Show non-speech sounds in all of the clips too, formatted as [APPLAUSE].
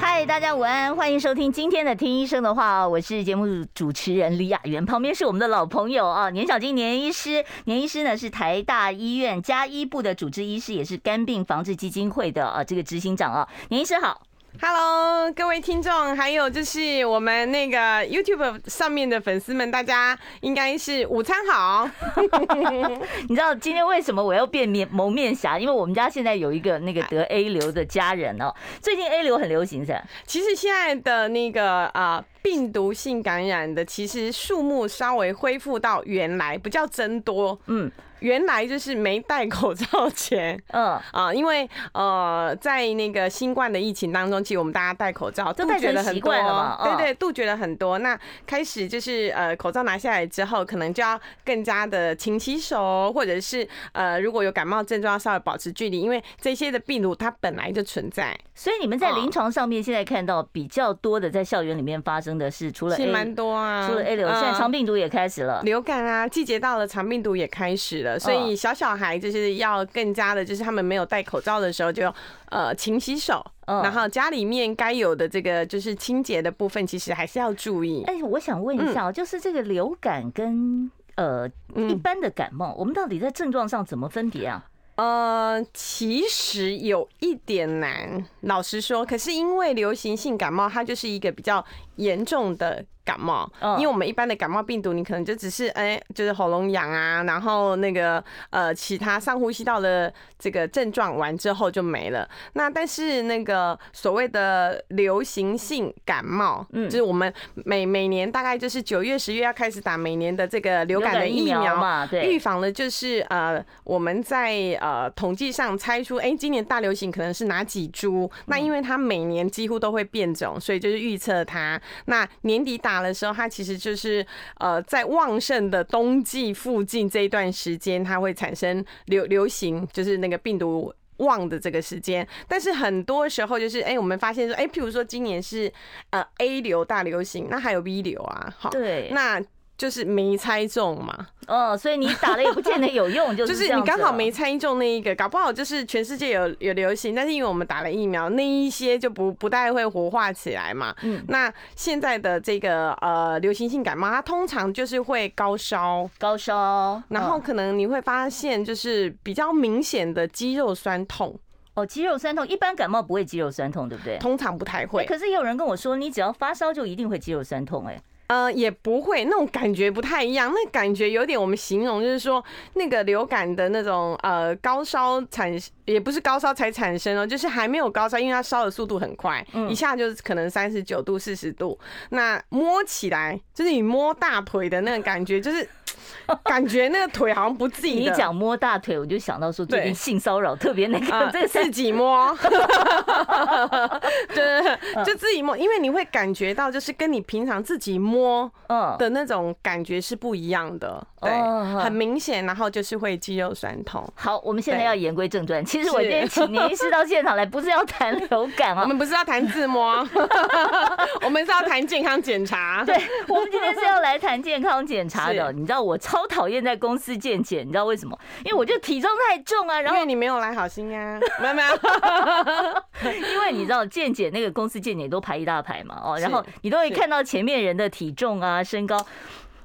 嗨，大家午安，欢迎收听今天的《听医生的话》，我是节目主持人李雅媛，旁边是我们的老朋友啊，年小金年医师。年医师呢是台大医院家医部的主治医师，也是肝病防治基金会的啊这个执行长啊。年医师好。Hello，各位听众，还有就是我们那个 YouTube 上面的粉丝们，大家应该是午餐好。[LAUGHS] 你知道今天为什么我要变面蒙面侠？因为我们家现在有一个那个得 A 流的家人哦。最近 A 流很流行噻？其实现在的那个啊病毒性感染的，其实数目稍微恢复到原来，不叫增多，嗯。原来就是没戴口罩前，嗯啊，因为呃，在那个新冠的疫情当中，其实我们大家戴口罩都戴了很多，对对，杜绝了很多。那开始就是呃，口罩拿下来之后，可能就要更加的勤洗手，或者是呃，如果有感冒症状，要稍微保持距离，因为这些的病毒它本来就存在。所以你们在临床上面现在看到比较多的在校园里面发生的是，除了 A 蛮多啊，除了 A 流，现在肠病毒也开始了，流感啊，季节到了，肠病毒也开始了。所以小小孩就是要更加的，就是他们没有戴口罩的时候，就呃勤洗手，然后家里面该有的这个就是清洁的部分，其实还是要注意。哎，我想问一下，就是这个流感跟呃一般的感冒，我们到底在症状上怎么分别啊？呃，其实有一点难，老实说。可是因为流行性感冒，它就是一个比较严重的。感冒，因为我们一般的感冒病毒，你可能就只是哎，就是喉咙痒啊，然后那个呃其他上呼吸道的这个症状完之后就没了。那但是那个所谓的流行性感冒，嗯，就是我们每每年大概就是九月十月要开始打每年的这个流感的疫苗嘛，对，预防的就是呃我们在呃统计上猜出，哎，今年大流行可能是哪几株？那因为它每年几乎都会变种，所以就是预测它那年底打。打的时候，它其实就是呃，在旺盛的冬季附近这一段时间，它会产生流流行，就是那个病毒旺的这个时间。但是很多时候就是，哎，我们发现说，哎，譬如说今年是呃 A 流大流行，那还有 B 流啊，好，对，那。就是没猜中嘛，哦，所以你打了也不见得有用，[LAUGHS] 就是就是你刚好没猜中那一个，搞不好就是全世界有有流行，但是因为我们打了疫苗，那一些就不不太会活化起来嘛。嗯，那现在的这个呃流行性感冒，它通常就是会高烧，高烧，然后可能你会发现就是比较明显的肌肉酸痛。哦，肌肉酸痛，一般感冒不会肌肉酸痛，对不对？通常不太会。可是也有人跟我说，你只要发烧就一定会肌肉酸痛，哎。呃，也不会，那种感觉不太一样。那感觉有点，我们形容就是说，那个流感的那种呃高烧产，也不是高烧才产生哦，就是还没有高烧，因为它烧的速度很快，一下就是可能三十九度、四十度。那摸起来就是你摸大腿的那个感觉，就是。[LAUGHS] 感觉那个腿好像不自己。你讲摸大腿，我就想到说最近性骚扰特别那个，这个自己摸，[LAUGHS] 对，就自己摸，因为你会感觉到就是跟你平常自己摸的那种感觉是不一样的，对，很明显，然后就是会肌肉酸痛。好，我们现在要言归正传，其实我今天请年医师到现场来，不是要谈流感啊，我们不是要谈自摸，[LAUGHS] 我们是要谈健康检查。对，我们今天是要来谈健康检查的，你知道我。超讨厌在公司健检，你知道为什么？因为我觉得体重太重啊。然后因为你没有来好心啊，[LAUGHS] 没有没有。[LAUGHS] 因为你知道健检那个公司健检都排一大排嘛，哦，然后你都会看到前面人的体重啊、身高，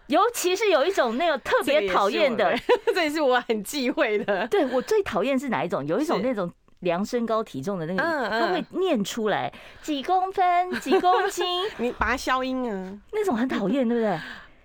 尤其是有一种那个特别讨厌的，[LAUGHS] 这也是我很忌讳的。对，我最讨厌是哪一种？有一种那种量身高体重的那个，他会念出来几公分、几公斤，你把它消音啊，那种很讨厌，对不对？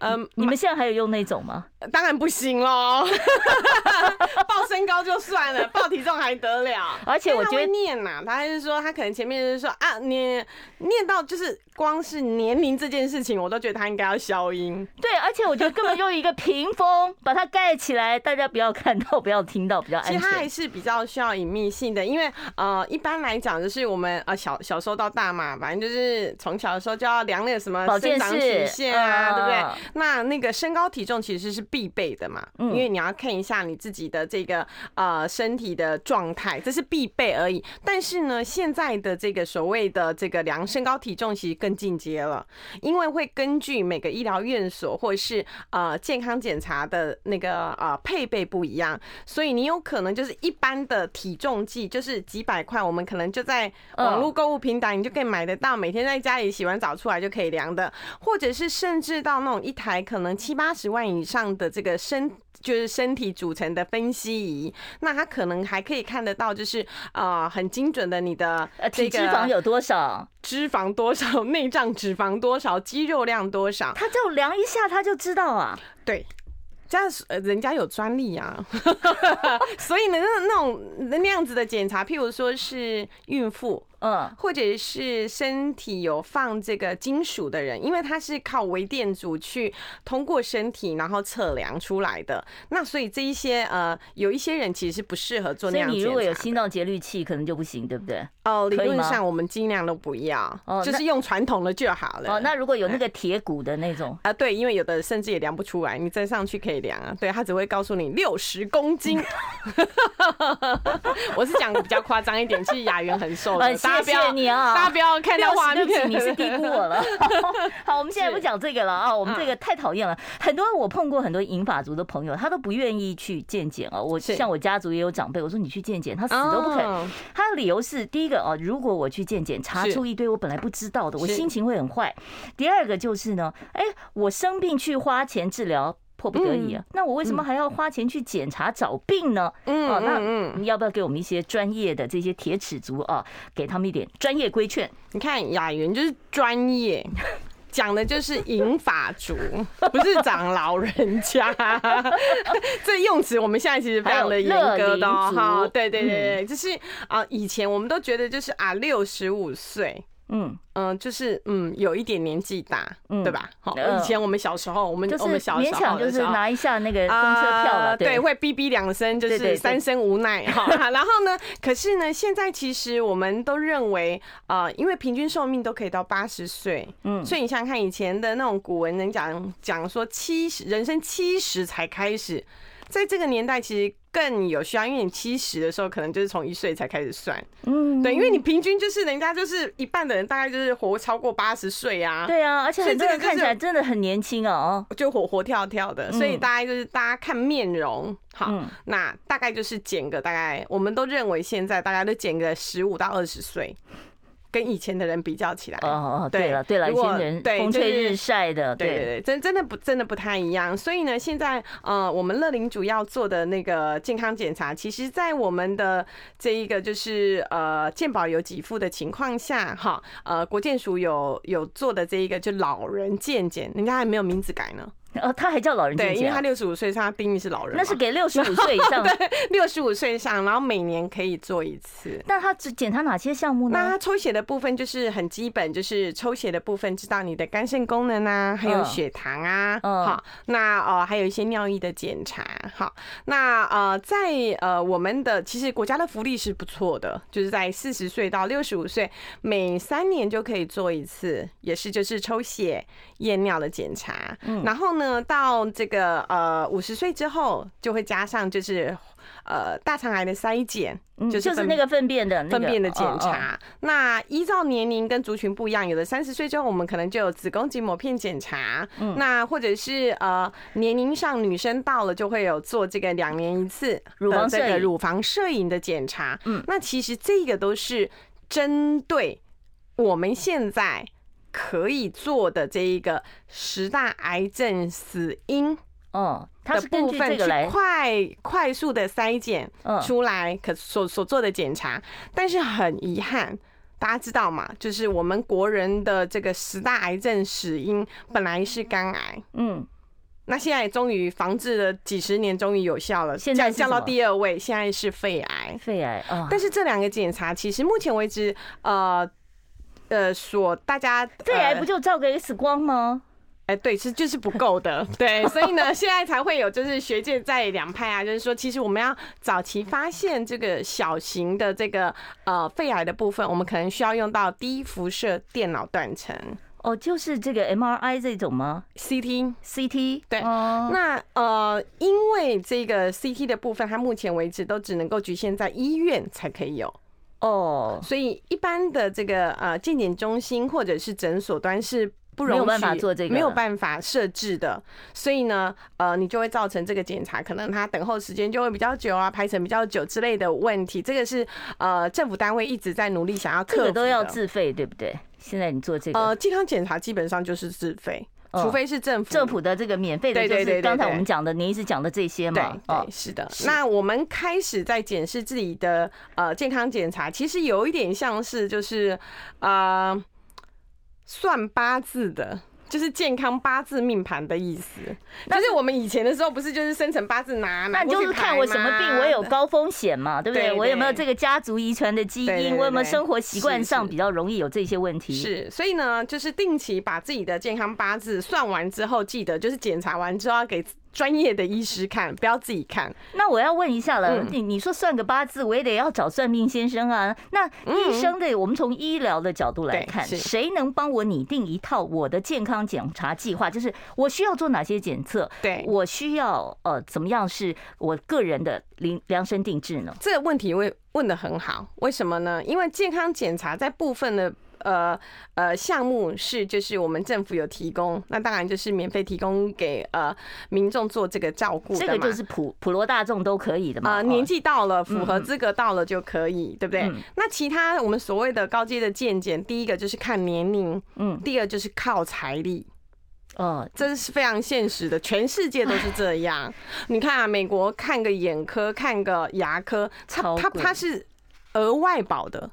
嗯，你们现在还有用那种吗？[LAUGHS] 当然不行喽，[LAUGHS] 报身高就算了，报体重还得了？而且我觉得念呐，他还是说他可能前面就是说啊，你念到就是光是年龄这件事情，我都觉得他应该要消音。对，而且我觉得根本用一个屏风把它盖起来，大家不要看到，不要听到，比较安全。其实它还是比较需要隐秘性的，因为呃，一般来讲就是我们呃小小时候到大嘛，反正就是从小的时候就要量那个什么生长曲线啊，对不对？那那个身高体重其实是必备的嘛，因为你要看一下你自己的这个呃身体的状态，这是必备而已。但是呢，现在的这个所谓的这个量身高体重其实更进阶了，因为会根据每个医疗院所或者是呃健康检查的那个呃配备不一样，所以你有可能就是一般的体重计就是几百块，我们可能就在网络购物平台你就可以买得到，每天在家里洗完澡出来就可以量的，或者是甚至到那种一台可能七八十万以上的这个身就是身体组成的分析仪，那它可能还可以看得到，就是呃很精准的你的体脂肪有多少，脂肪多少，[LAUGHS] 内脏脂肪多少，肌肉量多少，它就量一下，它就知道啊。对。这样呃，人家有专利啊，[LAUGHS] 所以呢，那那种那样子的检查，譬如说是孕妇。嗯，或者是身体有放这个金属的人，因为他是靠微电阻去通过身体然后测量出来的。那所以这一些呃，有一些人其实是不适合做那样。所以你如果有心脏节律器，可能就不行，对不对？哦，理论上我们尽量都不要，就是用传统的就好了。哦，那如果有那个 [LAUGHS] 铁骨的那种啊，对，因为有的甚至也量不出来，你再上去可以量啊。对，他只会告诉你六十公斤。[LAUGHS] [LAUGHS] 我是讲的比较夸张一点，其实雅媛很瘦的。谢谢你啊！大家不要看到画面，你是低估我了。[LAUGHS] 好，我们现在不讲这个了啊！我们这个太讨厌了。很多我碰过很多银发族的朋友，他都不愿意去健检啊。我像我家族也有长辈，我说你去健检，他死都不肯。他的理由是：第一个啊，如果我去健检，查出一堆我本来不知道的，我心情会很坏；第二个就是呢，哎，我生病去花钱治疗。迫不得已啊，那我为什么还要花钱去检查找病呢？嗯，哦，那你要不要给我们一些专业的这些铁齿族啊，给他们一点专业规劝？你看雅云就是专业，[LAUGHS] 讲的就是银发族，[LAUGHS] 不是长老人家。[LAUGHS] 这用词我们现在其实非常的严格的哈。对对对对，就是啊，以前我们都觉得就是啊，六十五岁。嗯嗯，就是嗯，有一点年纪大，对吧？好，以前我们小时候，我们我们小时候就是拿一下那个公车票了，对，会哔哔两声，就是三声无奈哈。[LAUGHS] 然后呢，可是呢，现在其实我们都认为，呃，因为平均寿命都可以到八十岁，嗯，所以你想想看，以前的那种古文人讲讲说七十人生七十才开始，在这个年代其实。更有需要，因为你七十的时候，可能就是从一岁才开始算。嗯，对，因为你平均就是人家就是一半的人，大概就是活超过八十岁啊。对啊，而且很多人看起来真的很年轻哦，就活活跳跳的。所以大概就是大家看面容，好，那大概就是减个大概，我们都认为现在大家都减个十五到二十岁。跟以前的人比较起来，哦哦，对了对了，以前人风吹日晒的，对对对，真真的不真的不太一样。所以呢，现在呃，我们乐龄主要做的那个健康检查，其实，在我们的这一个就是呃健保有给付的情况下，哈，呃，国健署有有做的这一个就老人健检，人家还没有名字改呢。哦，他还叫老人对，因为他六十五岁，他定义是老人。那是给六十五岁以上，对，六十五岁以上，然后每年可以做一次。那他只检查哪些项目呢？那他抽血的部分就是很基本，就是抽血的部分知道你的肝肾功能啊，还有血糖啊，好，那呃还有一些尿液的检查，好，那呃在呃我们的其实国家的福利是不错的，就是在四十岁到六十五岁，每三年就可以做一次，也是就是抽血验尿的检查，嗯然后呢。到这个呃五十岁之后，就会加上就是呃大肠癌的筛检，就是就是那个粪便的粪便的检查。那依照年龄跟族群不一样，有的三十岁之后，我们可能就有子宫颈抹片检查。嗯那或者是呃年龄上女生到了，就会有做这个两年一次乳房这个乳房摄影的检查。嗯，那其实这个都是针对我们现在。可以做的这一个十大癌症死因哦，它是根据这个来快快速的筛检出来可所所做的检查，但是很遗憾，大家知道吗？就是我们国人的这个十大癌症死因本来是肝癌，嗯，那现在终于防治了几十年，终于有效了，现在降到第二位，现在是肺癌，肺癌啊。但是这两个检查其实目前为止，呃。呃，所大家肺癌不就照个 X 光吗？哎，对，是就是不够的，对，所以呢，现在才会有就是学界在两派啊，就是说，其实我们要早期发现这个小型的这个呃肺癌的部分，我们可能需要用到低辐射电脑断层。哦，就是这个 MRI 这种吗？CT CT 对。哦那呃，因为这个 CT 的部分，它目前为止都只能够局限在医院才可以有哦，所以一般的这个呃健检中心或者是诊所端是。不没有办法做这个，没有办法设置的，所以呢，呃，你就会造成这个检查可能它等候时间就会比较久啊，排程比较久之类的问题。这个是呃政府单位一直在努力想要克服的。这个都要自费，对不对？现在你做这个，呃，健康检查基本上就是自费，除非是政府政府的这个免费的，就是刚才我们讲的，您一直讲的这些嘛。对，是的。那我们开始在检视自己的呃健康检查，其实有一点像是就是呃。算八字的，就是健康八字命盘的意思。但是我们以前的时候，不是就是生辰八字拿，那就是看我什么病，我有高风险嘛，对不对？我有没有这个家族遗传的基因？我有没有生活习惯上比较容易有这些问题？是，所以呢，就是定期把自己的健康八字算完之后，记得就是检查完之后要给。专业的医师看，不要自己看。那我要问一下了，你你说算个八字，我也得要找算命先生啊。那医生的，我们从医疗的角度来看，谁能帮我拟定一套我的健康检查计划？就是我需要做哪些检测？对，我需要呃怎么样是我个人的量量身定制呢？这个问题问问的很好，为什么呢？因为健康检查在部分的。呃呃，项目是就是我们政府有提供，那当然就是免费提供给呃民众做这个照顾。这个就是普普罗大众都可以的嘛。啊、呃，年纪到了，符合资格到了就可以，嗯、对不对？嗯、那其他我们所谓的高阶的健检，第一个就是看年龄，嗯，第二就是靠财力，哦，这是非常现实的，全世界都是这样。[LAUGHS] 你看啊，美国看个眼科，看个牙科，它它它是额外保的。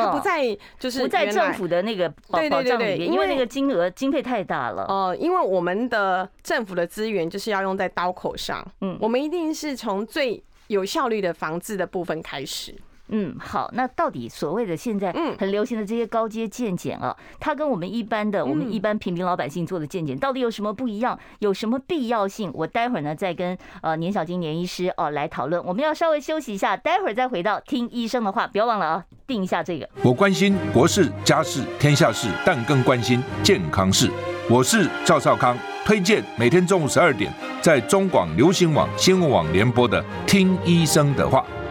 它不在，就是不在政府的那个保保障里面，因为那个金额经费太大了。哦，因为我们的政府的资源就是要用在刀口上，嗯，我们一定是从最有效率的防治的部分开始。嗯，好，那到底所谓的现在很流行的这些高阶健检啊，它跟我们一般的我们一般平民老百姓做的健检到底有什么不一样？有什么必要性？我待会儿呢再跟呃年小金年医师哦来讨论。我们要稍微休息一下，待会儿再回到听医生的话，不要忘了啊，定一下这个。我关心国事、家事、天下事，但更关心健康事。我是赵少康，推荐每天中午十二点在中广流行网新闻网联播的《听医生的话》。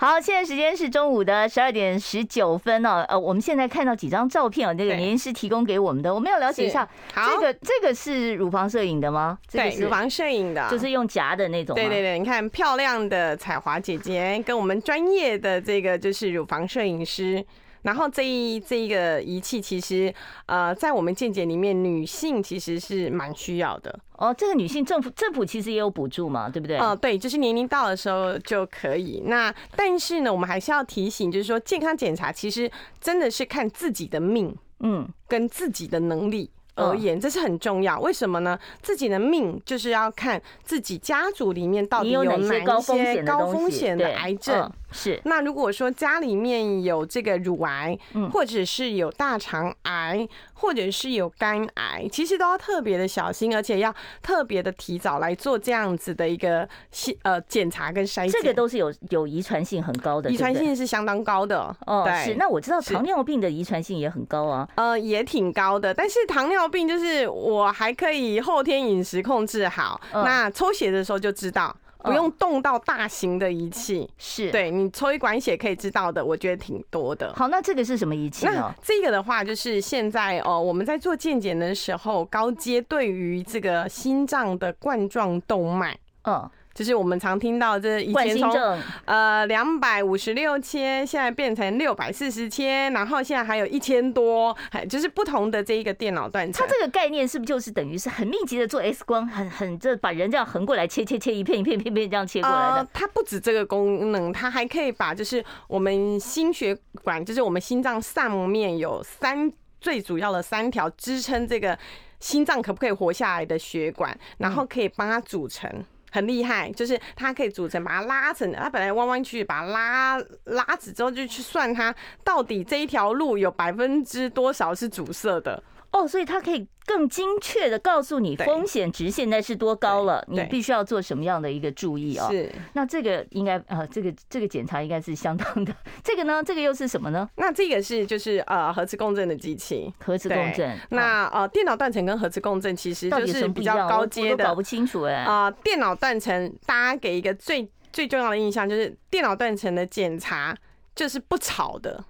好，现在时间是中午的十二点十九分哦。呃，我们现在看到几张照片哦，那个年医师提供给我们的，我们要了解一下。好，这个这个是乳房摄影的吗？对，乳房摄影的，就是用夹的那种。对对对，你看漂亮的彩华姐姐跟我们专业的这个就是乳房摄影师。然后这一这一个仪器其实，呃，在我们健检里面，女性其实是蛮需要的哦。这个女性政府政府其实也有补助嘛，对不对？哦、呃，对，就是年龄到的时候就可以。那但是呢，我们还是要提醒，就是说健康检查其实真的是看自己的命，嗯，跟自己的能力。而言，这是很重要。为什么呢？自己的命就是要看自己家族里面到底有哪些高风险的癌症。是。那如果说家里面有这个乳癌，或者是有大肠癌，或者是有肝癌，其实都要特别的小心，而且要特别的提早来做这样子的一个呃检查跟筛检。这个都是有有遗传性很高的，遗传性是相当高的。哦，是。那我知道糖尿病的遗传性也很高啊。呃，也挺高的，但是糖尿病就是我还可以后天饮食控制好，那抽血的时候就知道。不用动到大型的仪器，是对你抽一管血可以知道的，我觉得挺多的。好，那这个是什么仪器呢？这个的话，就是现在哦，我们在做健检的时候，高阶对于这个心脏的冠状动脉，嗯。就是我们常听到这以前从呃两百五十六千，现在变成六百四十千，然后现在还有一千多，还就是不同的这一个电脑断层。它这个概念是不是就是等于是很密集的做 X 光，很很这把人这样横过来切切切一片一片片片这样切过来的？呃，它不止这个功能，它还可以把就是我们心血管，就是我们心脏上面有三最主要的三条支撑这个心脏可不可以活下来的血管，然后可以帮它组成。很厉害，就是它可以组成，把它拉成，它本来弯弯曲曲，把它拉拉直之后，就去算它到底这一条路有百分之多少是阻塞的。哦，所以它可以更精确的告诉你风险值现在是多高了，你必须要做什么样的一个注意哦。是，那这个应该呃，这个这个检查应该是相当的。[LAUGHS] 这个呢，这个又是什么呢？那这个是就是呃核磁共振的机器，核磁共振。那呃电脑断层跟核磁共振其实就是比较高阶的，搞不清楚哎。啊，电脑断层大家给一个最最重要的印象就是电脑断层的检查就是不吵的。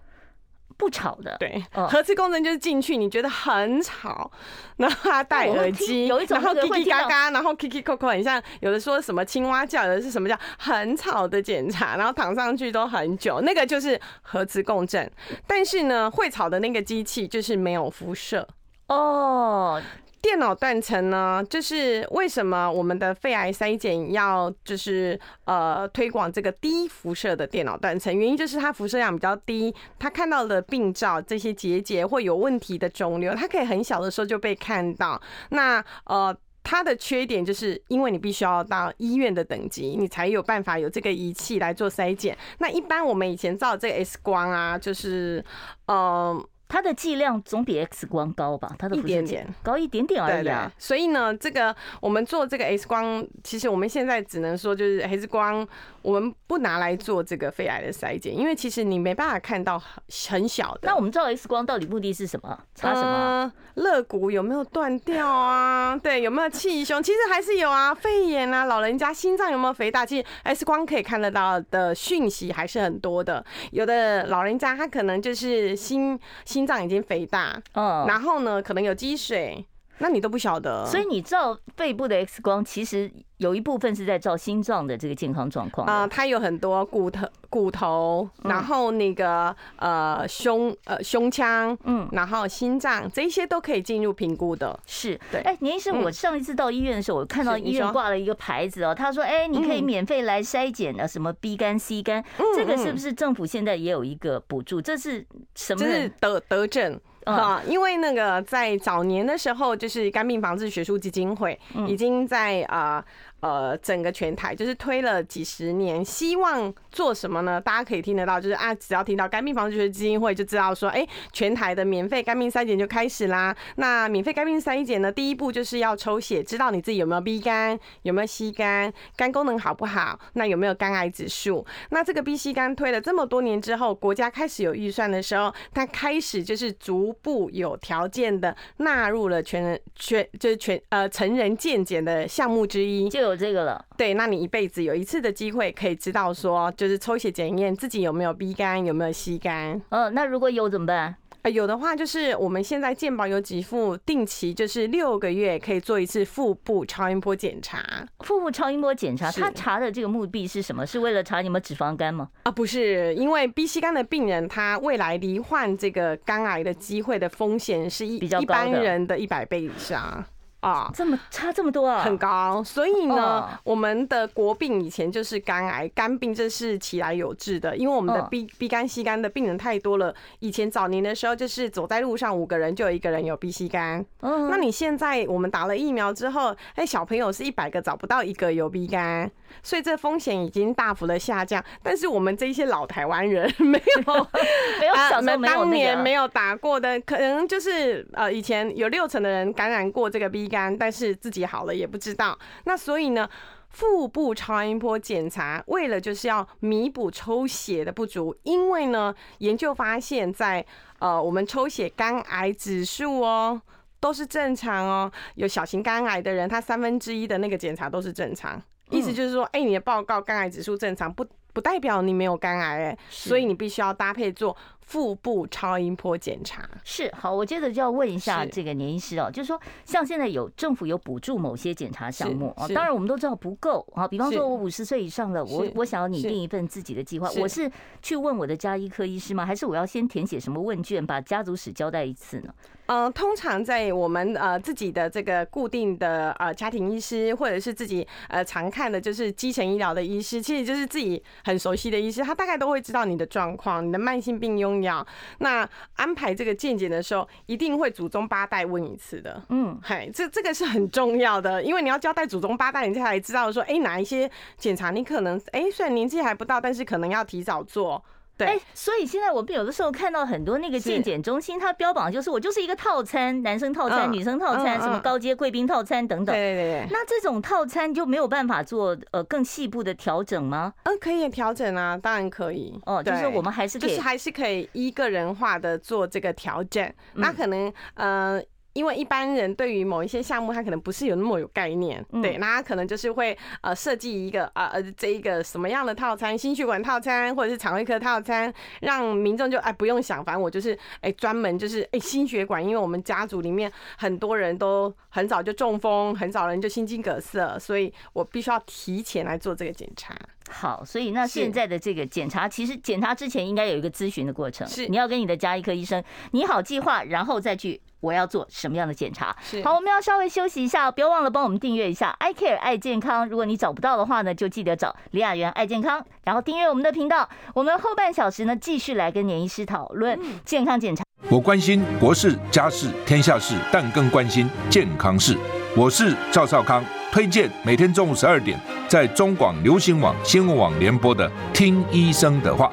不吵的，对，核磁共振就是进去，你觉得很吵，[LAUGHS] 然后他戴耳机，有一种然后叽叽嘎嘎，然后 Kiki Coco 很像有的说什么青蛙叫，有的是什么叫很吵的检查，[LAUGHS] 然后躺上去都很久，那个就是核磁共振。但是呢，会吵的那个机器就是没有辐射哦。电脑断层呢，就是为什么我们的肺癌筛检要就是呃推广这个低辐射的电脑断层？原因就是它辐射量比较低，它看到的病灶这些结节或有问题的肿瘤，它可以很小的时候就被看到。那呃，它的缺点就是因为你必须要到医院的等级，你才有办法有这个仪器来做筛检。那一般我们以前照这个 X 光啊，就是呃。它的剂量总比 X 光高吧？它的一点点高一点点而已啊。所以呢，这个我们做这个 X 光，其实我们现在只能说就是 X 光，我们不拿来做这个肺癌的筛检，因为其实你没办法看到很小的。那我们照 X 光到底目的是什么？查什么？肋骨有没有断掉啊？对，有没有气胸？其实还是有啊，肺炎啊，老人家心脏有没有肥大？其实 X 光可以看得到的讯息还是很多的。有的老人家他可能就是心心。心脏已经肥大，嗯，然后呢，可能有积水，那你都不晓得。所以你照背部的 X 光，其实有一部分是在照心脏的这个健康状况啊。它有很多骨头、骨头，然后那个呃胸呃胸腔，嗯，然后心脏，这些都可以进入评估的。是，对。哎，年医生，我上一次到医院的时候，我看到医院挂了一个牌子哦，他说：“哎，你可以免费来筛检的，什么 B 肝、C 肝，这个是不是政府现在也有一个补助？这是什么？”这是德德政。啊，因为那个在早年的时候，就是肝病防治学术基金会已经在啊。呃，呃整个全台就是推了几十年，希望做什么呢？大家可以听得到，就是啊，只要听到肝病防治学基金会，就知道说，哎，全台的免费肝病筛检就开始啦。那免费肝病筛检呢，第一步就是要抽血，知道你自己有没有 B 肝，有没有 C 肝，肝功能好不好，那有没有肝癌指数？那这个 B、C 肝推了这么多年之后，国家开始有预算的时候，它开始就是逐步有条件的纳入了全人全就是全呃成人健检的项目之一。就有这个了，对，那你一辈子有一次的机会可以知道说，就是抽血检验自己有没有 B 肝，有没有 C 肝。嗯，那如果有怎么办？呃，有的话就是我们现在健保有给付，定期就是六个月可以做一次腹部超音波检查。腹部超音波检查，他查的这个目的是什么？是为了查你们脂肪肝吗？啊，不是，因为 B、C 肝的病人，他未来罹患这个肝癌的机会的风险是一比较一般人的一百倍以上。啊，这么差这么多啊，很高。所以呢，我们的国病以前就是肝癌，肝病这是其来有治的，因为我们的 B B 肝 C 肝的病人太多了。以前早年的时候，就是走在路上五个人就有一个人有 B C 肝。嗯，那你现在我们打了疫苗之后，哎，小朋友是一百个找不到一个有 B 肝，所以这风险已经大幅的下降。但是我们这些老台湾人没有，[LAUGHS] 没有小时候没有当年没有打过的，可能就是呃以前有六成的人感染过这个 B。肝，但是自己好了也不知道。那所以呢，腹部超音波检查为了就是要弥补抽血的不足，因为呢，研究发现，在呃我们抽血肝癌指数哦都是正常哦，有小型肝癌的人，他三分之一的那个检查都是正常，意思就是说，哎，你的报告肝癌指数正常，不不代表你没有肝癌哎，所以你必须要搭配做。腹部超音波检查是好，我接着就要问一下这个年医师哦，就是说，像现在有政府有补助某些检查项目啊，当然我们都知道不够啊。比方说，我五十岁以上了，我我想要拟定一份自己的计划，我是去问我的家医科医师吗？还是我要先填写什么问卷，把家族史交代一次呢？呃，通常在我们呃自己的这个固定的呃家庭医师，或者是自己呃常看的就是基层医疗的医师，其实就是自己很熟悉的医师，他大概都会知道你的状况，你的慢性病用药。那安排这个健检的时候，一定会祖宗八代问一次的。嗯，嗨，这这个是很重要的，因为你要交代祖宗八代，你才知道说，哎，哪一些检查你可能，哎，虽然年纪还不到，但是可能要提早做。哎、欸，所以现在我们有的时候看到很多那个健检中心，它标榜就是我就是一个套餐，男生套餐、嗯、女生套餐，嗯、什么高阶贵宾套餐等等。对对对。那这种套餐就没有办法做呃更细部的调整吗？嗯，可以调整啊，当然可以。哦，就是我们还是就是还是可以一个人化的做这个调整。嗯、那可能呃。因为一般人对于某一些项目，他可能不是有那么有概念，对，那他可能就是会呃设计一个啊呃这一个什么样的套餐，心血管套餐或者是肠胃科套餐，让民众就哎不用想，反正我就是哎专门就是哎心血管，因为我们家族里面很多人都很早就中风，很早人就心肌梗塞，所以我必须要提前来做这个检查。好，所以那现在的这个检查，其实检查之前应该有一个咨询的过程，是你要跟你的家医科医生拟好计划，然后再去。我要做什么样的检查？好，我们要稍微休息一下，不要忘了帮我们订阅一下 I Care 爱健康。如果你找不到的话呢，就记得找李雅媛爱健康，然后订阅我们的频道。我们后半小时呢，继续来跟年医师讨论健康检查。我关心国事、家事、天下事，但更关心健康事。我是赵少康，推荐每天中午十二点在中广流行网、新闻网联播的《听医生的话》。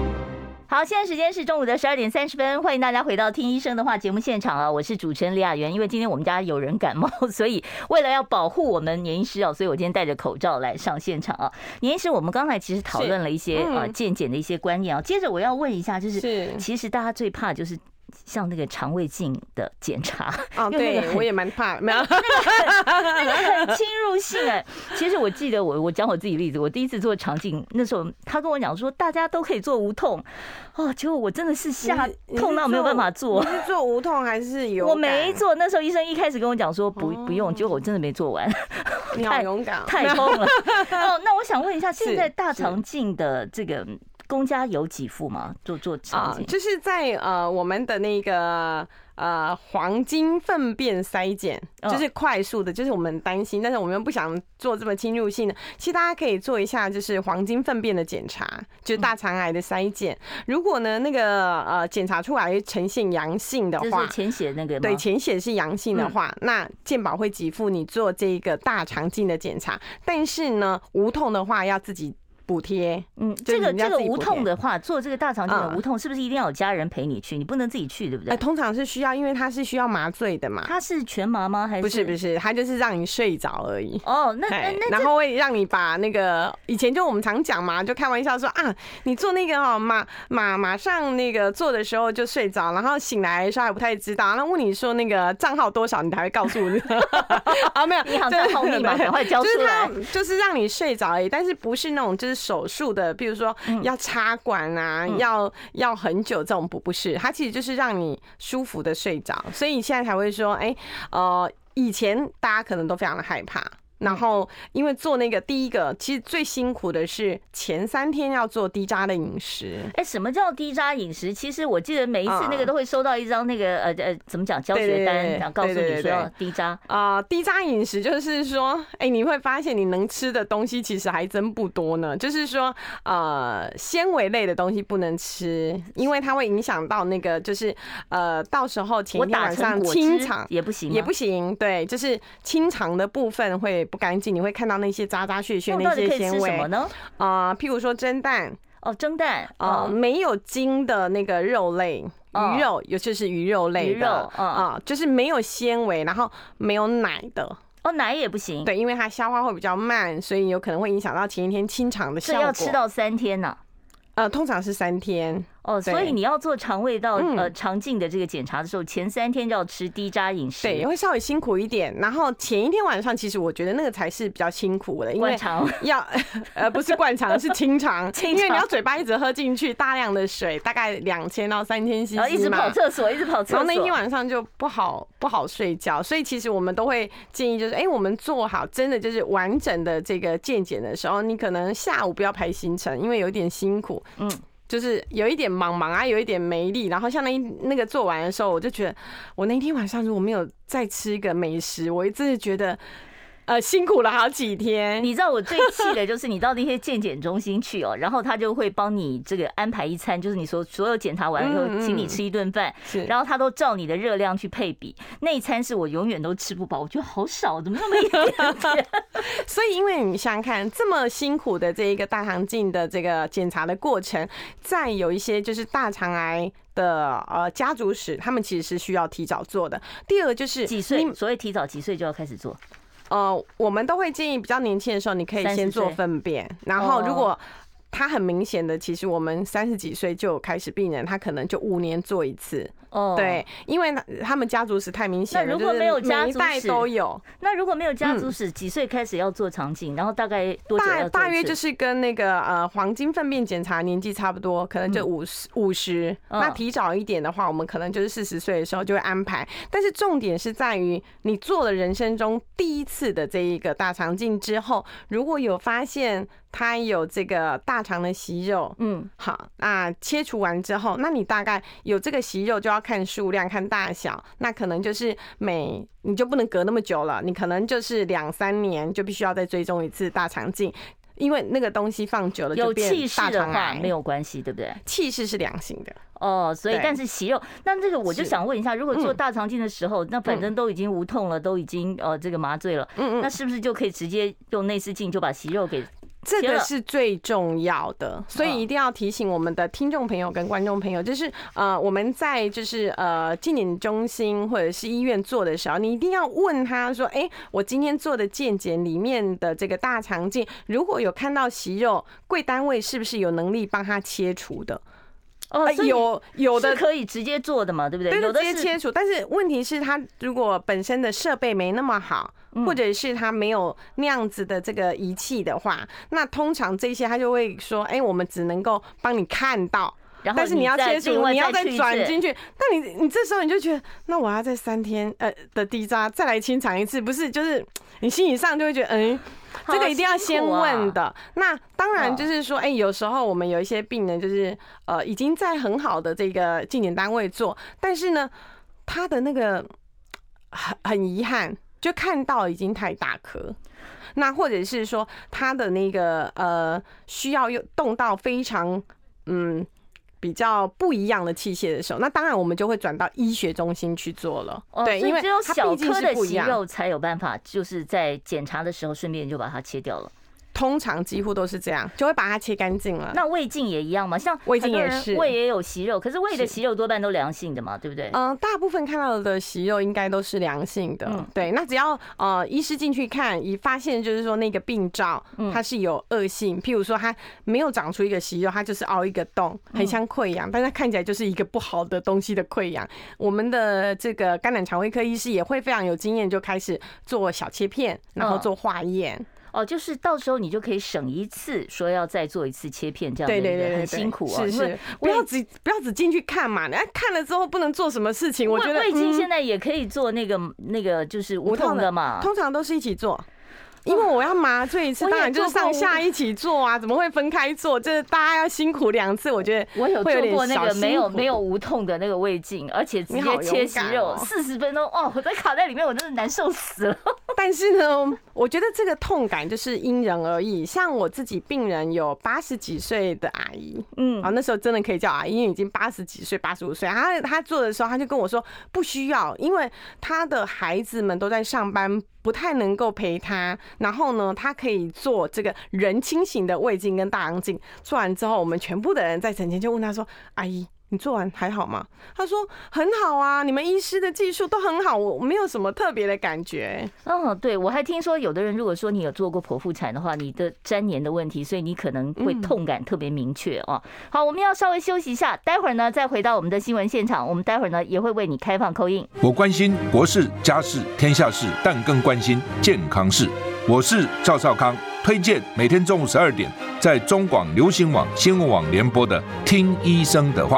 好，现在时间是中午的十二点三十分，欢迎大家回到听医生的话节目现场啊！我是主持人李雅媛。因为今天我们家有人感冒，[LAUGHS] 所以为了要保护我们年医师啊，所以我今天戴着口罩来上现场啊。年医师，我们刚才其实讨论了一些啊健检的一些观念啊，接着我要问一下，就是其实大家最怕就是。像那个肠胃镜的检查 [LAUGHS] 哦，对，我也蛮怕，没 [LAUGHS] 有很侵入性哎。[LAUGHS] 其实我记得我我讲我自己例子，我第一次做肠镜，那时候他跟我讲说大家都可以做无痛哦，结果我真的是吓痛到没有办法做。你是做无痛还是有？我没做，那时候医生一开始跟我讲说不不用，结果我真的没做完。你好勇敢，太痛了哦。那我想问一下，现在大肠镜的这个。公家有给付吗？做做肠镜，就是在呃我们的那个呃黄金粪便筛检，就是快速的，就是我们担心，但是我们不想做这么侵入性的。其实大家可以做一下，就是黄金粪便的检查，就是大肠癌的筛检。如果呢那个呃检查出来呈现阳性的话，潜血那个对潜血是阳性的话，那健保会给付你做这个大肠镜的检查。但是呢无痛的话要自己。补贴，嗯，这个这个无痛的话，做这个大肠镜的无痛，是不是一定要有家人陪你去？你不能自己去，对不对？通常是需要，因为它是需要麻醉的嘛。它是全麻吗？还是不是？不是，它就是让你睡着而已。哦，那那那，然后会让你把那个以前就我们常讲嘛，就开玩笑说啊，你做那个哦，马马马上那个做的时候就睡着，然后醒来的时候还不太知道，然后问你说那个账号多少，你才会告诉你。[LAUGHS] 啊，没有，银行账号密码赶快交出来。就是让你睡着而已，但是不是那种就是手术的。比如说要插管啊，嗯、要要很久这种不不是，它其实就是让你舒服的睡着，所以你现在才会说，哎、欸，呃，以前大家可能都非常的害怕。然后，因为做那个第一个，其实最辛苦的是前三天要做低渣的饮食。哎，什么叫低渣饮食？其实我记得每一次那个都会收到一张那个呃呃，怎么讲教学单，然后告诉你说要低渣啊。低渣饮食就是说，哎，你会发现你能吃的东西其实还真不多呢。就是说，呃，纤维类的东西不能吃，因为它会影响到那个，就是呃，到时候前一天晚上清肠也不行，也不行。对，就是清肠的部分会。不干净，你会看到那些渣渣屑屑那些纤维。什么呢？啊，譬如说蒸蛋哦，蒸蛋啊，没有筋的那个肉类，鱼肉，尤其是鱼肉类的啊，就是没有纤维，然后没有奶的哦，奶也不行。对，因为它消化会比较慢，所以有可能会影响到前一天清肠的效果。要吃到三天呢？呃，通常是三天。哦，所以你要做肠胃道嗯呃肠镜的这个检查的时候，前三天就要吃低渣饮食，对，会稍微辛苦一点。然后前一天晚上，其实我觉得那个才是比较辛苦的，因为 [LAUGHS] 要呃不是灌肠，是清肠，[LAUGHS] 因为你要嘴巴一直喝进去大量的水，大概两千到三千 CC，然后一直跑厕所，一直跑厕所，然后那天晚上就不好不好睡觉。所以其实我们都会建议，就是哎，我们做好真的就是完整的这个健检的时候，你可能下午不要排行程，因为有点辛苦，嗯。就是有一点忙忙啊，有一点没力。然后像那那个做完的时候，我就觉得，我那天晚上如果没有再吃一个美食，我一直觉得。呃，辛苦了好几天。你知道我最气的就是你到那些健检中心去哦，然后他就会帮你这个安排一餐，就是你说所有检查完了以后，请你吃一顿饭，然后他都照你的热量去配比。那一餐是我永远都吃不饱，我觉得好少，怎么那么一点点？[LAUGHS] 所以，因为你想想看，这么辛苦的这一个大肠镜的这个检查的过程，再有一些就是大肠癌的呃家族史，他们其实是需要提早做的。第二个就是几岁？所谓提早几岁就要开始做？呃，我们都会建议比较年轻的时候，你可以先做粪便，然后如果他很明显的，其实我们三十几岁就有开始病人，他可能就五年做一次。哦，对，因为他们家族史太明显了，那如果没有家族史都有。那如果没有家族史，几岁开始要做肠镜？然后大概多久？大大约就是跟那个呃黄金粪便检查年纪差不多，可能就五十五十。那提早一点的话，我们可能就是四十岁的时候就会安排。但是重点是在于你做了人生中第一次的这一个大肠镜之后，如果有发现它有这个大肠的息肉，嗯，好，那切除完之后，那你大概有这个息肉就要。看数量，看大小，那可能就是每你就不能隔那么久了，你可能就是两三年就必须要再追踪一次大肠镜，因为那个东西放久了就变大肠癌，没有关系，对不对？气势是良性的哦，所以但是息肉，那这个我就想问一下，如果做大肠镜的时候，那反正都已经无痛了，都已经呃这个麻醉了，嗯嗯，那是不是就可以直接用内视镜就把息肉给？这个是最重要的，所以一定要提醒我们的听众朋友跟观众朋友，就是呃，我们在就是呃健检中心或者是医院做的时候，你一定要问他说：“哎，我今天做的健检里面的这个大肠镜，如果有看到息肉，贵单位是不是有能力帮他切除的？”哦，有有的可以直接做的嘛，对不对？有的直接切除，但是问题是，他如果本身的设备没那么好，或者是他没有那样子的这个仪器的话，那通常这些他就会说，哎，我们只能够帮你看到，但是你要切除，你要再转进去，那你你这时候你就觉得，那我要在三天呃的低渣再来清肠一次，不是？就是你心理上就会觉得，嗯。这个一定要先问的。那当然就是说，哎，有时候我们有一些病人就是呃已经在很好的这个定点单位做，但是呢，他的那个很很遗憾，就看到已经太大颗。那或者是说他的那个呃需要用动到非常嗯。比较不一样的器械的时候，那当然我们就会转到医学中心去做了。对，因为只有小颗的息肉才有办法，就是在检查的时候顺便就把它切掉了。通常几乎都是这样，就会把它切干净了。那胃镜也一样吗？像胃镜也是，胃也有息肉，可是胃的息肉多半都良性的嘛，对不对？嗯，大部分看到的息肉应该都是良性的。嗯，对。那只要呃医师进去看，一发现就是说那个病灶它是有恶性，譬如说它没有长出一个息肉，它就是凹一个洞，很像溃疡，但它看起来就是一个不好的东西的溃疡。我们的这个肝胆肠胃科医师也会非常有经验，就开始做小切片，然后做化验。哦，就是到时候你就可以省一次，说要再做一次切片，这样对对对，很辛苦啊。是是，不要只不要只进去看嘛，人家看了之后不能做什么事情。我觉得胃镜现在也可以做那个那个就是无痛的嘛，通常都是一起做。因为我要麻醉一次，当然就是上下一起做啊，怎么会分开做？就是大家要辛苦两次，我觉得我有做过那个没有没有无痛的那个胃镜，而且直接切息肉四十分钟哦，我在卡在里面，我真的难受死了。但是呢，我觉得这个痛感就是因人而异。像我自己病人有八十几岁的阿姨，嗯，啊，那时候真的可以叫阿姨，因为已经八十几岁，八十五岁。她她做的时候，她就跟我说不需要，因为她的孩子们都在上班。不太能够陪他，然后呢，他可以做这个人清醒的胃镜跟大肠镜。做完之后，我们全部的人在诊间就问他说：“阿姨，你做完还好吗？他说很好啊，你们医师的技术都很好，我没有什么特别的感觉。哦，对，我还听说有的人如果说你有做过剖腹产的话，你的粘连的问题，所以你可能会痛感特别明确哦。好，我们要稍微休息一下，待会儿呢再回到我们的新闻现场，我们待会儿呢也会为你开放 call in。我关心国事、家事、天下事，但更关心健康事。我是赵少康，推荐每天中午十二点在中广流行网、新闻网联播的《听医生的话》。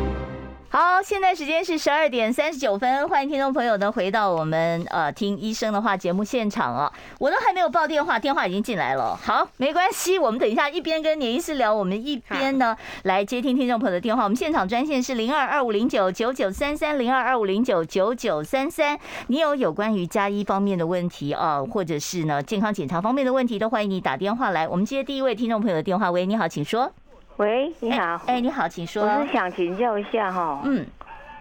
好，现在时间是十二点三十九分，欢迎听众朋友呢回到我们呃听医生的话节目现场啊，我都还没有报电话，电话已经进来了。好，没关系，我们等一下一边跟年医师聊，我们一边呢来接听听众朋友的电话。我们现场专线是零二二五零九九九三三零二二五零九九九三三，你有有关于加医方面的问题啊，或者是呢健康检查方面的问题，都欢迎你打电话来。我们接第一位听众朋友的电话，喂，你好，请说。喂，你好。哎、欸欸，你好，请说。我是想请教一下哈。嗯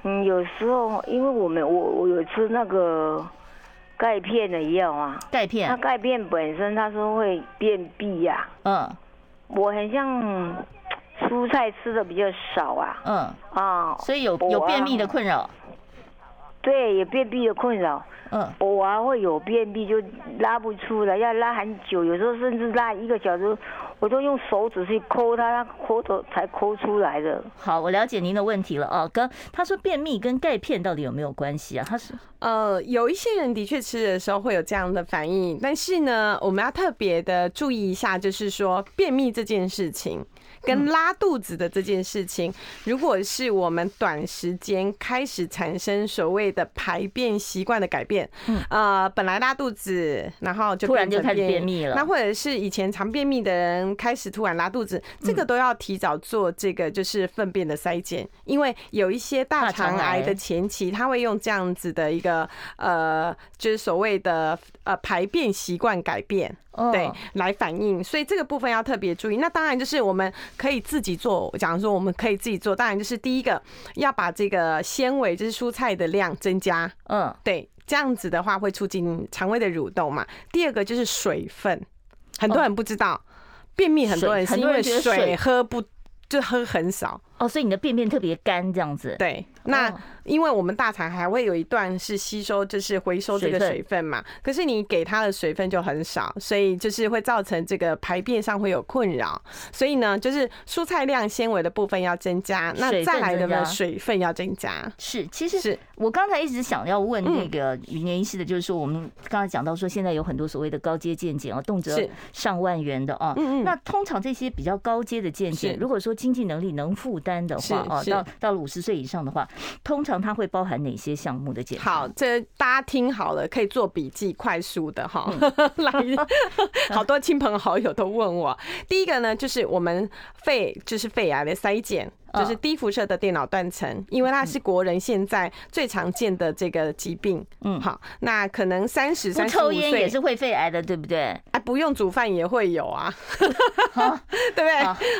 嗯，有时候因为我们我我有吃那个钙片的药啊。钙片。那钙片本身它说会便秘呀。嗯。我很像蔬菜吃的比较少啊。嗯。啊。所以有有便秘的困扰。对，有便秘的困扰。嗯。我啊会有便秘，就拉不出来，要拉很久，有时候甚至拉一个小时。我都用手指去抠它，它抠的才抠出来的。好，我了解您的问题了啊。哥，他说便秘跟钙片到底有没有关系啊？他是呃，有一些人的确吃的时候会有这样的反应，但是呢，我们要特别的注意一下，就是说便秘这件事情。跟拉肚子的这件事情，如果是我们短时间开始产生所谓的排便习惯的改变，嗯，呃，本来拉肚子，然后就突然就开始便秘了，那或者是以前常便秘的人开始突然拉肚子，这个都要提早做这个就是粪便的筛检，因为有一些大肠癌的前期，他会用这样子的一个呃，就是所谓的呃排便习惯改变。对，来反应，所以这个部分要特别注意。那当然就是我们可以自己做，假如说我们可以自己做，当然就是第一个要把这个纤维，就是蔬菜的量增加。嗯，对，这样子的话会促进肠胃的蠕动嘛。第二个就是水分，很多人不知道，便秘很多人是因为水喝不，就喝很少。哦，所以你的便便特别干这样子。对，那。因为我们大肠还会有一段是吸收，就是回收这个水分嘛。可是你给它的水分就很少，所以就是会造成这个排便上会有困扰。所以呢，就是蔬菜量、纤维的部分要增加，那再来的呢，水分要增加。是，其实是我刚才一直想要问那个云年医师的，就是说我们刚才讲到说，现在有很多所谓的高阶健检啊，动辄上万元的啊。嗯嗯。那通常这些比较高阶的健检，如果说经济能力能负担的话哦，到到了五十岁以上的话，通常。它会包含哪些项目的检查？好，这大家听好了，可以做笔记，快速的哈。[LAUGHS] 来，好多亲朋好友都问我，第一个呢，就是我们肺，就是肺癌的筛检。就是低辐射的电脑断层，因为它是国人现在最常见的这个疾病。嗯，好，那可能三十、三十五岁抽烟也是会肺癌的，对不对？哎，不用煮饭也会有啊，[LAUGHS] [LAUGHS] 对不对？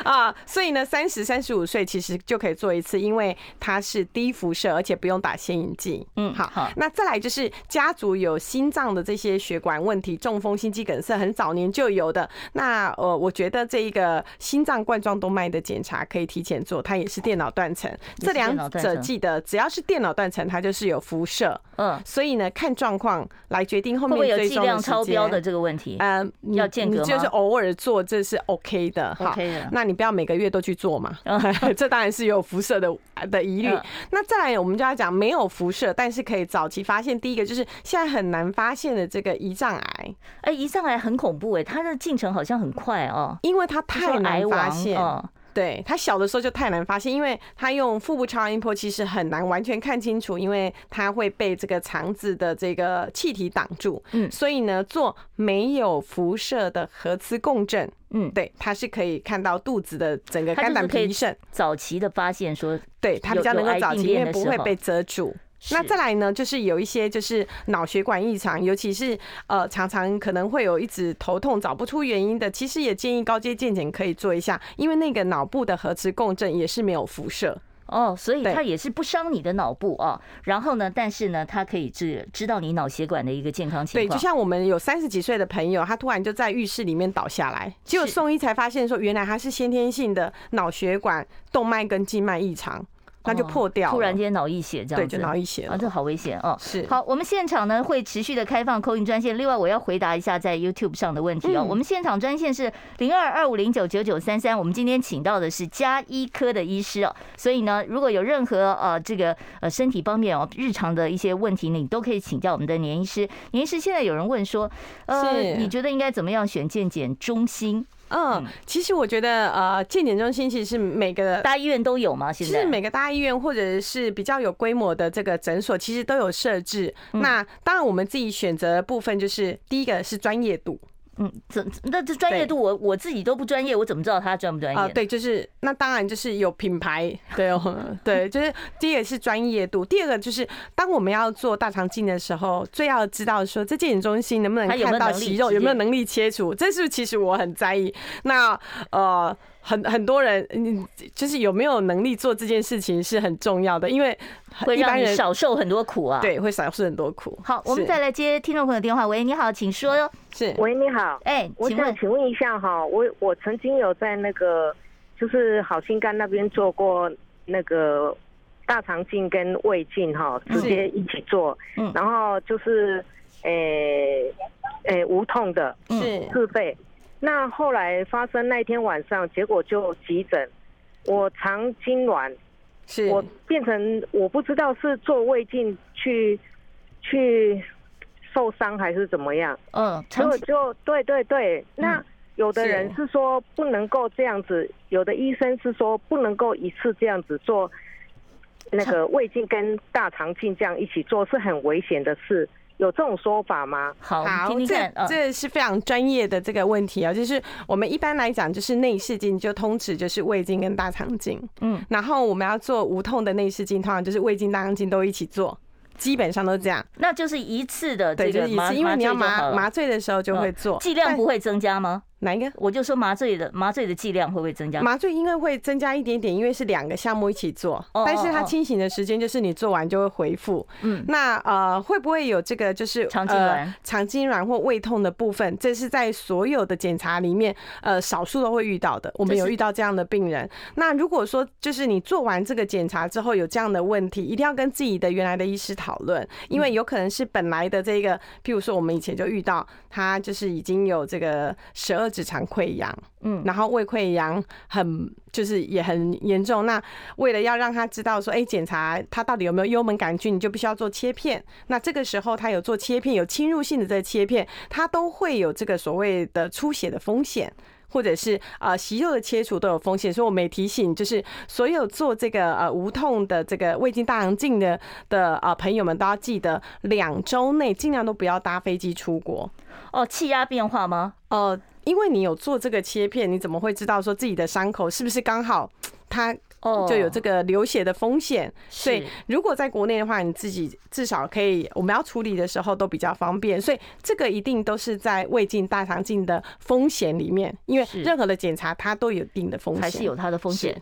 啊，所以呢，三十、三十五岁其实就可以做一次，因为它是低辐射，而且不用打显影剂。嗯，好，好。那再来就是家族有心脏的这些血管问题，中风、心肌梗塞，很早年就有的。那呃，我觉得这一个心脏冠状动脉的检查可以提前做，它。也是电脑断层，这两者记得，只要是电脑断层，它就是有辐射。嗯，所以呢，看状况来决定后面有剂量超标的这个问题。嗯，要间隔吗？就是偶尔做，这是 OK 的。OK 的。那你不要每个月都去做嘛？[LAUGHS] 这当然是有辐射的的疑虑。那再来，我们就要讲没有辐射，但是可以早期发现。第一个就是现在很难发现的这个胰脏癌。哎，胰脏癌很恐怖哎，它的进程好像很快哦，因为它太难发现。对，他小的时候就太难发现，因为他用腹部超音波其实很难完全看清楚，因为他会被这个肠子的这个气体挡住。嗯，所以呢，做没有辐射的核磁共振，嗯，对，他是可以看到肚子的整个肝胆脾肾，早期的发现说，对，他比较能够早期，因为不会被遮住。那再来呢，就是有一些就是脑血管异常，尤其是呃常常可能会有一直头痛找不出原因的，其实也建议高阶健检可以做一下，因为那个脑部的核磁共振也是没有辐射。哦，所以它也是不伤你的脑部啊。然后呢，但是呢，它可以知知道你脑血管的一个健康情况。对，就像我们有三十几岁的朋友，他突然就在浴室里面倒下来，结果送医才发现说，原来他是先天性的脑血管动脉跟静脉异常。那就破掉，突然间脑溢血这样子，对，就脑溢血啊，这好危险哦。是，好，我们现场呢会持续的开放 call in 专线。另外，我要回答一下在 YouTube 上的问题哦。我们现场专线是零二二五零九九九三三。我们今天请到的是加医科的医师哦，所以呢，如果有任何呃这个呃身体方面哦日常的一些问题，你都可以请教我们的年医师。年医师，现在有人问说，呃，你觉得应该怎么样选健检中心？嗯，其实我觉得，呃，健检中心其实是每个大医院都有吗？现在是每个大医院或者是比较有规模的这个诊所，其实都有设置。那当然，我们自己选择的部分就是第一个是专业度。嗯，这那这专业度我我自己都不专业，我怎么知道他专不专业？啊，对，就是那当然就是有品牌，对哦，对，就是第一个是专业度，第二个就是当我们要做大肠镜的时候，最要知道说这健检中心能不能看到息肉，有没有能力切除，这是其实我很在意。那呃。很很多人，你就是有没有能力做这件事情是很重要的，因为会让你少受很多苦啊。对，会少受很多苦。好，我们再来接听众朋友电话。喂，你好，请说哟。是，喂，你好。哎，我想请问一下哈，我我曾经有在那个就是好心肝那边做过那个大肠镜跟胃镜哈，直接一起做，嗯，然后就是诶诶、欸欸、无痛的，是自费。那后来发生那天晚上，结果就急诊，我肠痉挛，是。我变成我不知道是做胃镜去去受伤还是怎么样，嗯，结果就对对对，那有的人是说不能够这样子，有的医生是说不能够一次这样子做，那个胃镜跟大肠镜这样一起做是很危险的事。有这种说法吗？好，好，听听看，这这是非常专业的这个问题啊，就是我们一般来讲，就是内视镜就通指就是胃镜跟大肠镜，嗯，然后我们要做无痛的内视镜，通常就是胃镜、大肠镜都一起做。基本上都这样，那就是一次的这个，对，就是一次，因为你要麻麻醉的时候就会做，剂量不会增加吗？哪一个？我就说麻醉的麻醉的剂量会不会增加？麻醉应该会增加一点点，因为是两个项目一起做，但是它清醒的时间就是你做完就会恢复。嗯，那呃会不会有这个就是肠痉挛、肠痉挛或胃痛的部分？这是在所有的检查里面呃少数都会遇到的。我们有遇到这样的病人。那如果说就是你做完这个检查之后有这样的问题，一定要跟自己的原来的医师讨论，因为有可能是本来的这个，譬如说我们以前就遇到他就是已经有这个十二指肠溃疡，嗯，然后胃溃疡很就是也很严重。那为了要让他知道说，哎，检查他到底有没有幽门杆菌，你就必须要做切片。那这个时候他有做切片，有侵入性的这个切片，他都会有这个所谓的出血的风险，或者是啊息肉的切除都有风险。所以我们也提醒，就是所有做这个呃无痛的这个胃镜大肠镜的的啊朋友们都要记得，两周内尽量都不要搭飞机出国。哦，气压变化吗？呃。因为你有做这个切片，你怎么会知道说自己的伤口是不是刚好它就有这个流血的风险？所以如果在国内的话，你自己至少可以，我们要处理的时候都比较方便。所以这个一定都是在胃镜、大肠镜的风险里面，因为任何的检查它都有一定的风险，还是有它的风险。